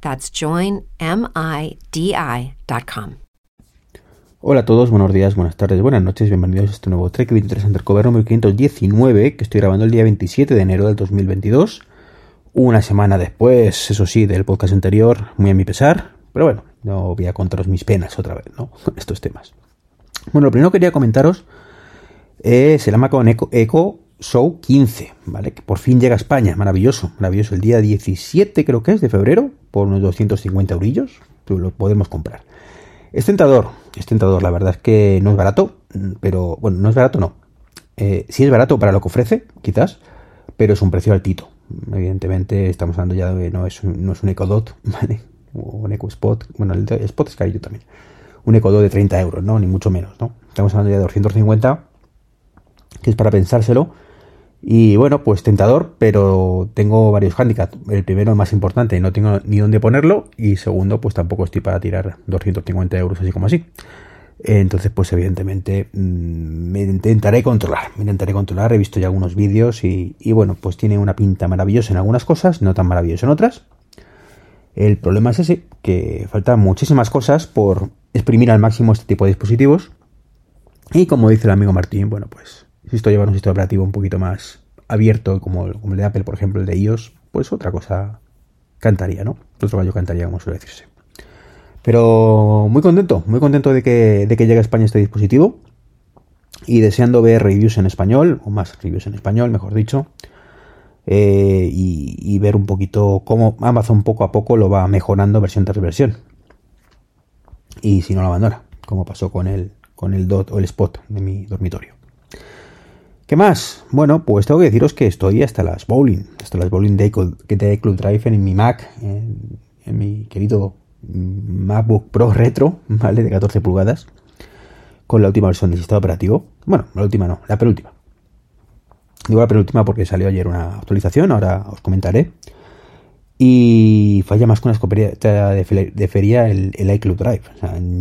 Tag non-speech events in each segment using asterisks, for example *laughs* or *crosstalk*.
That's joinmidi.com. Hola a todos, buenos días, buenas tardes, buenas noches, bienvenidos a este nuevo Trek 23 Undercover número 519 que estoy grabando el día 27 de enero del 2022. Una semana después, eso sí, del podcast anterior, muy a mi pesar, pero bueno, no voy a contaros mis penas otra vez, ¿no? *laughs* Con estos temas. Bueno, lo primero que quería comentaros es el Amazon Echo, Echo Show 15, ¿vale? Que por fin llega a España, maravilloso, maravilloso. El día 17 creo que es de febrero, por unos 250 eurillos, lo podemos comprar. Es tentador, es tentador, la verdad es que no es barato, pero bueno, no es barato, no. Eh, sí es barato para lo que ofrece, quizás, pero es un precio altito. Evidentemente estamos hablando ya de no es un, no es un Ecodot, *laughs* ¿vale? O un EcoSpot, bueno, el Spot es carillo también. Un Ecodot de 30 euros, ¿no? Ni mucho menos, ¿no? Estamos hablando ya de 250, que es para pensárselo y bueno, pues tentador, pero tengo varios handicaps. El primero, más importante, no tengo ni dónde ponerlo. Y segundo, pues tampoco estoy para tirar 250 euros así como así. Entonces, pues evidentemente mm, me intentaré controlar. Me intentaré controlar. He visto ya algunos vídeos y, y bueno, pues tiene una pinta maravillosa en algunas cosas, no tan maravillosa en otras. El problema es ese, que faltan muchísimas cosas por exprimir al máximo este tipo de dispositivos. Y como dice el amigo Martín, bueno, pues si esto lleva un sistema operativo un poquito más abierto, como, el de Apple, por ejemplo, el de iOS, pues otra cosa cantaría, ¿no? Otro gallo cantaría, como suele decirse. Pero muy contento, muy contento de que, de que llegue a España este dispositivo. Y deseando ver reviews en español, o más reviews en español, mejor dicho. Eh, y, ver un poquito cómo Amazon poco a poco lo va mejorando versión tras versión. Y si no lo abandona, como pasó con el, con el DOT o el Spot de mi dormitorio. ¿Qué más? Bueno, pues tengo que deciros que estoy hasta las bowling, hasta las bowling de, Club Drive en mi Mac, en, mi querido MacBook Pro Retro, ¿vale? De 14 pulgadas, con la última versión del sistema operativo. Bueno, la última no, la penúltima. Digo la penúltima porque salió ayer una actualización, ahora os comentaré. Y falla más con una escopeta de, feria el iCloud Drive.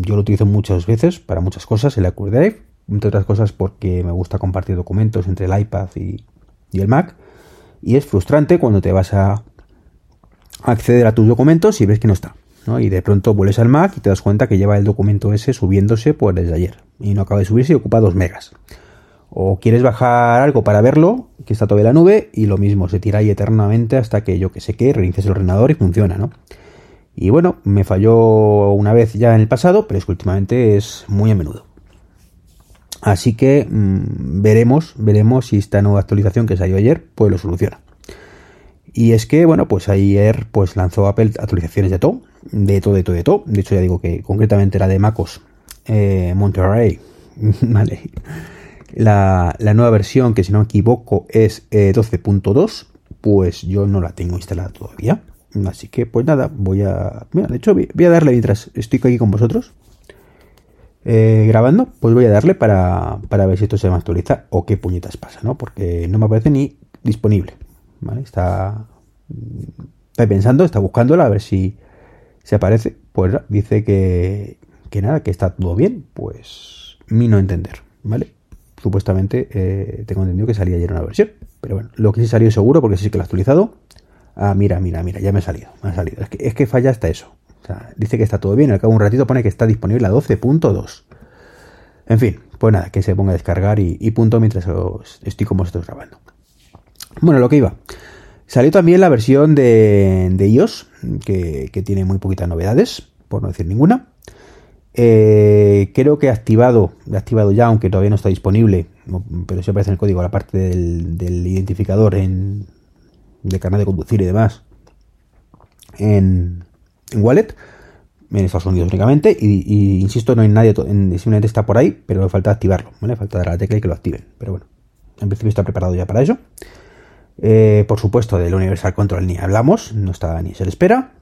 yo lo utilizo muchas veces para muchas cosas, el iCloud Drive, entre otras cosas porque me gusta compartir documentos entre el iPad y, el Mac. Y es frustrante cuando te vas a acceder a tus documentos y ves que no está. Y de pronto vuelves al Mac y te das cuenta que lleva el documento ese subiéndose pues desde ayer. Y no acaba de subirse y ocupa 2 megas. O quieres bajar algo para verlo, que está todavía en la nube, y lo mismo, se tira ahí eternamente hasta que yo que sé qué, reinicies el ordenador y funciona, ¿no? Y bueno, me falló una vez ya en el pasado, pero es que últimamente es muy a menudo. Así que mm, veremos, veremos si esta nueva actualización que salió ayer, pues lo soluciona. Y es que, bueno, pues ayer pues lanzó Apple actualizaciones de todo, de todo, de todo, de todo. De hecho, ya digo que concretamente la de MacOS eh, Monterey, *laughs* ¿vale? La, nueva versión, que si no me equivoco es 12.2, eh, pues yo no la tengo instalada todavía. Así que, pues nada, voy a... Mira, de hecho, voy a darle mientras estoy aquí con vosotros eh, grabando, pues voy a darle para, ver si esto se va a actualizar o qué puñetas pasa, ¿no? Porque no me aparece ni disponible, ¿vale? Está, está pensando, está buscándola a ver si se aparece. Pues dice que, que nada, que está todo bien. Pues mi no entender, ¿vale? Supuestamente eh, tengo entendido que salía ayer una versión. Pero bueno, lo que sí salió seguro, porque sí que lo he actualizado. Ah, mira, mira, mira, ya me ha salido. Me ha salido. Es que, es que falla hasta eso dice que está todo bien, al cabo un ratito pone que está disponible a 12.2. En fin, pues nada, que se ponga a descargar y, punto mientras estoy con vosotros grabando. Bueno, lo que iba. Salió también la versión de, iOS, que, tiene muy poquitas novedades, por no decir ninguna. Eh, creo que he activado, he activado ya, aunque todavía no está disponible, pero sí aparece en el código la parte del, identificador en, de carnet de conducir y demás en, Wallet, en Estados Unidos únicamente, y, insisto, no hay nadie, simplemente está por ahí, pero falta activarlo, ¿vale? Falta dar la tecla y que lo activen, pero bueno, en principio está preparado ya para eso. Eh, por supuesto, del Universal Control ni hablamos, no está ni se le espera.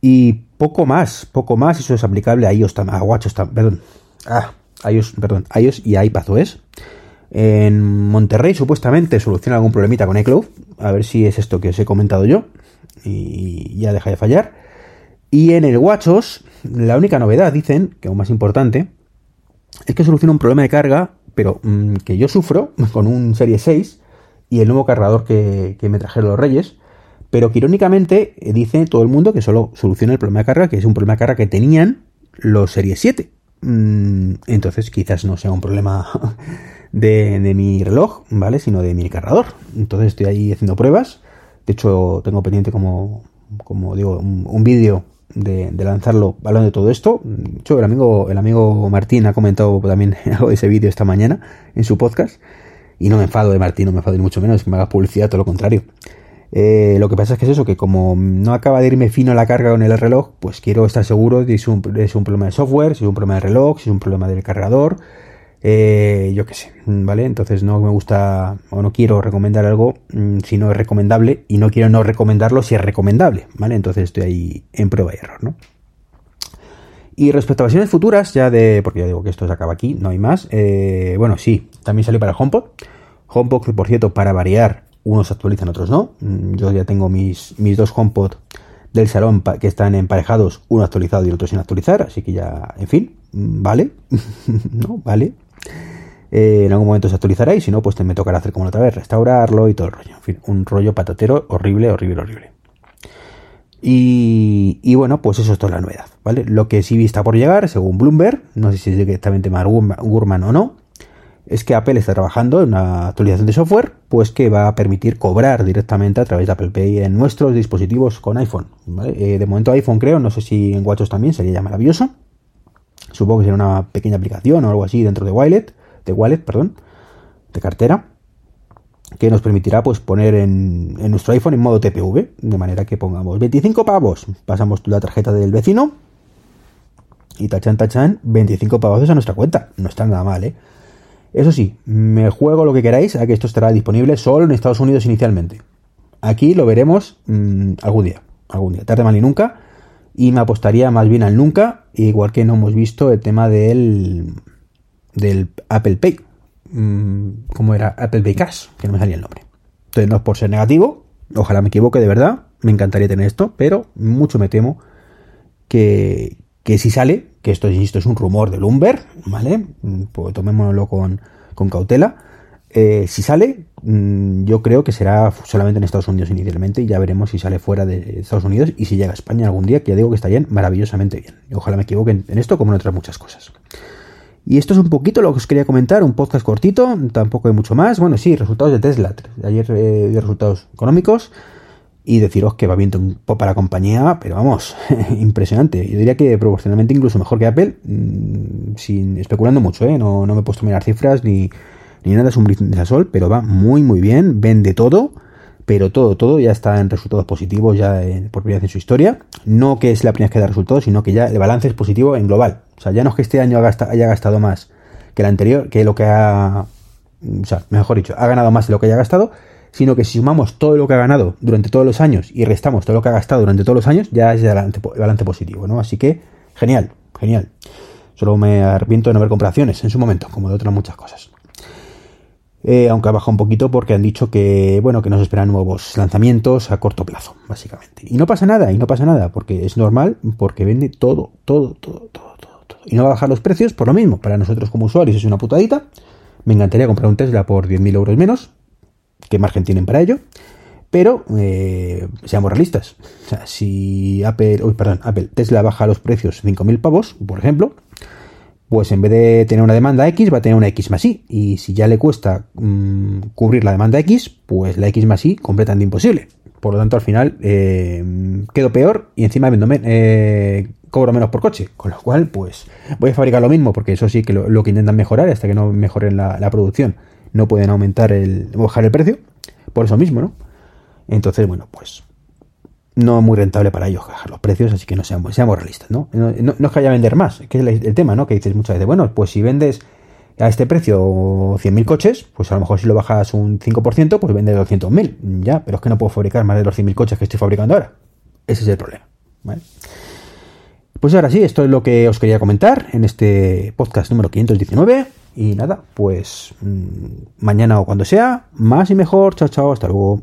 Y poco más, poco más, eso es aplicable a iOS, a WatchOS, perdón, ah, iOS, perdón, iOS y iPadOS. En Monterrey supuestamente soluciona algún problemita con iCloud, a ver si es esto que os he comentado yo y ya deja de fallar. Y en el WatchOS, la única novedad, dicen, que aún más importante, es que soluciona un problema de carga, pero mm, que yo sufro *laughs* con un Serie 6 y el nuevo cargador que, que me trajeron los Reyes, pero que irónicamente eh, dice todo el mundo que solo soluciona el problema de carga, que es un problema de carga que tenían los Series 7. Mm, entonces quizás no sea un problema *laughs* de, mi reloj, ¿vale? Sino de mi cargador. Entonces estoy ahí haciendo pruebas. De hecho, tengo pendiente como, como digo, un, vídeo de, lanzarlo hablando de todo esto. De el amigo, el amigo Martín ha comentado también *laughs* algo de ese vídeo esta mañana en su podcast. Y no me enfado de Martín, no me enfado ni mucho menos, que me haga publicidad, todo lo contrario. Eh, lo que pasa es que es eso, que como no acaba de irme fino la carga con el reloj, pues quiero estar seguro de si es un, problema de software, si es un problema de reloj, si es un problema del cargador, eh, yo qué sé, ¿vale? Entonces no me gusta o no quiero recomendar algo mm, si no es recomendable y no quiero no recomendarlo si es recomendable, ¿vale? Entonces estoy ahí en prueba y error, ¿no? Y respecto a versiones futuras, ya de, porque ya digo que esto se acaba aquí, no hay más, eh, bueno, sí, también salió para el HomePod. HomePod, por cierto, para variar, unos actualizan, otros no. Mm, yo ya tengo mis, mis dos HomePod del salón que están emparejados, uno actualizado y otro sin actualizar, así que ya, en fin, mm, vale, *laughs* ¿no? Vale. Eh, en algún momento se actualizará y si no, pues me tocará hacer como la otra vez, restaurarlo y todo el rollo. En fin, un rollo patatero horrible, horrible, horrible. Y, y, bueno, pues eso es toda la novedad, ¿vale? Lo que sí está por llegar, según Bloomberg, no sé si es directamente Mark Gurman o no, es que Apple está trabajando en una actualización de software, pues que va a permitir cobrar directamente a través de Apple Pay en nuestros dispositivos con iPhone. Eh, de momento iPhone creo, no sé si en WatchOS también sería maravilloso. Supongo que será una pequeña aplicación o algo así dentro de Wallet, de Wallet, perdón, de cartera, que nos permitirá pues poner en, nuestro iPhone en modo TPV, de manera que pongamos 25 pavos, pasamos la tarjeta del vecino y tachan tachan 25 pavos a nuestra cuenta. No está nada mal, ¿eh? Eso sí, me juego lo que queráis a que esto estará disponible solo en Estados Unidos inicialmente. Aquí lo veremos mm, algún día, algún día, tarde mal y nunca. Y me apostaría más bien al nunca, igual que no hemos visto el tema del, del Apple Pay. Mm, ¿Cómo era? Apple Pay Cash, que no me salía el nombre. Entonces, no es por ser negativo, ojalá me equivoque de verdad, me encantaría tener esto, pero mucho me temo que, que si sale, que esto, insisto, es un rumor de Bloomberg, ¿vale? Pues tomémoslo con, cautela. Eh, si sale, mm, yo creo que será solamente en Estados Unidos inicialmente y ya veremos si sale fuera de Estados Unidos y si llega a España algún día, que ya digo que está bien, maravillosamente bien. Ojalá me equivoque en esto como en otras muchas cosas. Y esto es un poquito lo que os quería comentar, un podcast cortito, tampoco hay mucho más. Bueno, sí, resultados de Tesla. Ayer eh, dio resultados económicos y deciros que va viendo un para la compañía, pero vamos, *laughs* impresionante. Yo diría que proporcionalmente incluso mejor que Apple, mm, sin especulando mucho, ¿eh? no, no me he puesto a mirar cifras ni, ni nada, es un de sol, pero va muy muy bien, vende todo, pero todo, todo ya está en resultados positivos ya por primera vez en su historia. No que es la primera vez que da resultados, sino que ya el balance es positivo en global. O sea, ya no es que este año haya gastado más que el anterior, que lo que ha, o sea, mejor dicho, ha ganado más de lo que haya gastado, sino que si sumamos todo lo que ha ganado durante todos los años y restamos todo lo que ha gastado durante todos los años, ya es el balance, positivo, ¿no? Así que, genial, genial. Solo me arrepiento de no haber comparaciones en su momento, como de otras muchas cosas. Eh, aunque ha bajado un poquito porque han dicho que, bueno, que nos esperan nuevos lanzamientos a corto plazo, básicamente. Y no pasa nada, y no pasa nada, porque es normal, porque vende todo, todo, todo, todo, todo, todo. Y no va a bajar los precios por lo mismo. Para nosotros como usuarios es una putadita. Me encantaría comprar un Tesla por 10.000 euros menos, qué margen tienen para ello. Pero eh, seamos realistas. O sea, si Apple, perdón, Apple, Tesla baja los precios 5.000 pavos, por ejemplo, pues en vez de tener una demanda X, va a tener una X más Y. Y si ya le cuesta mm, cubrir la demanda X, pues la X más Y completamente imposible. Por lo tanto, al final eh, quedo peor y encima vendo, eh, cobro menos por coche. Con lo cual, pues voy a fabricar lo mismo, porque eso sí que lo, que intentan mejorar, hasta que no mejoren la, producción, no pueden aumentar el, bajar el precio. Por eso mismo, ¿no? Entonces, bueno, pues no es muy rentable para ellos bajar los precios, así que no seamos, seamos realistas, ¿no? ¿no? es que haya vender más, que es el, tema, ¿no? Que dices muchas veces, bueno, pues si vendes a este precio 100.000 coches, pues a lo mejor si lo bajas un 5%, pues vende 200.000, ya, pero es que no puedo fabricar más de los 100.000 coches que estoy fabricando ahora. Ese es el problema, ¿vale? Pues ahora sí, esto es lo que os quería comentar en este podcast número 519. Y nada, pues mm, mañana o cuando sea, más y mejor. Chao, chao, hasta luego.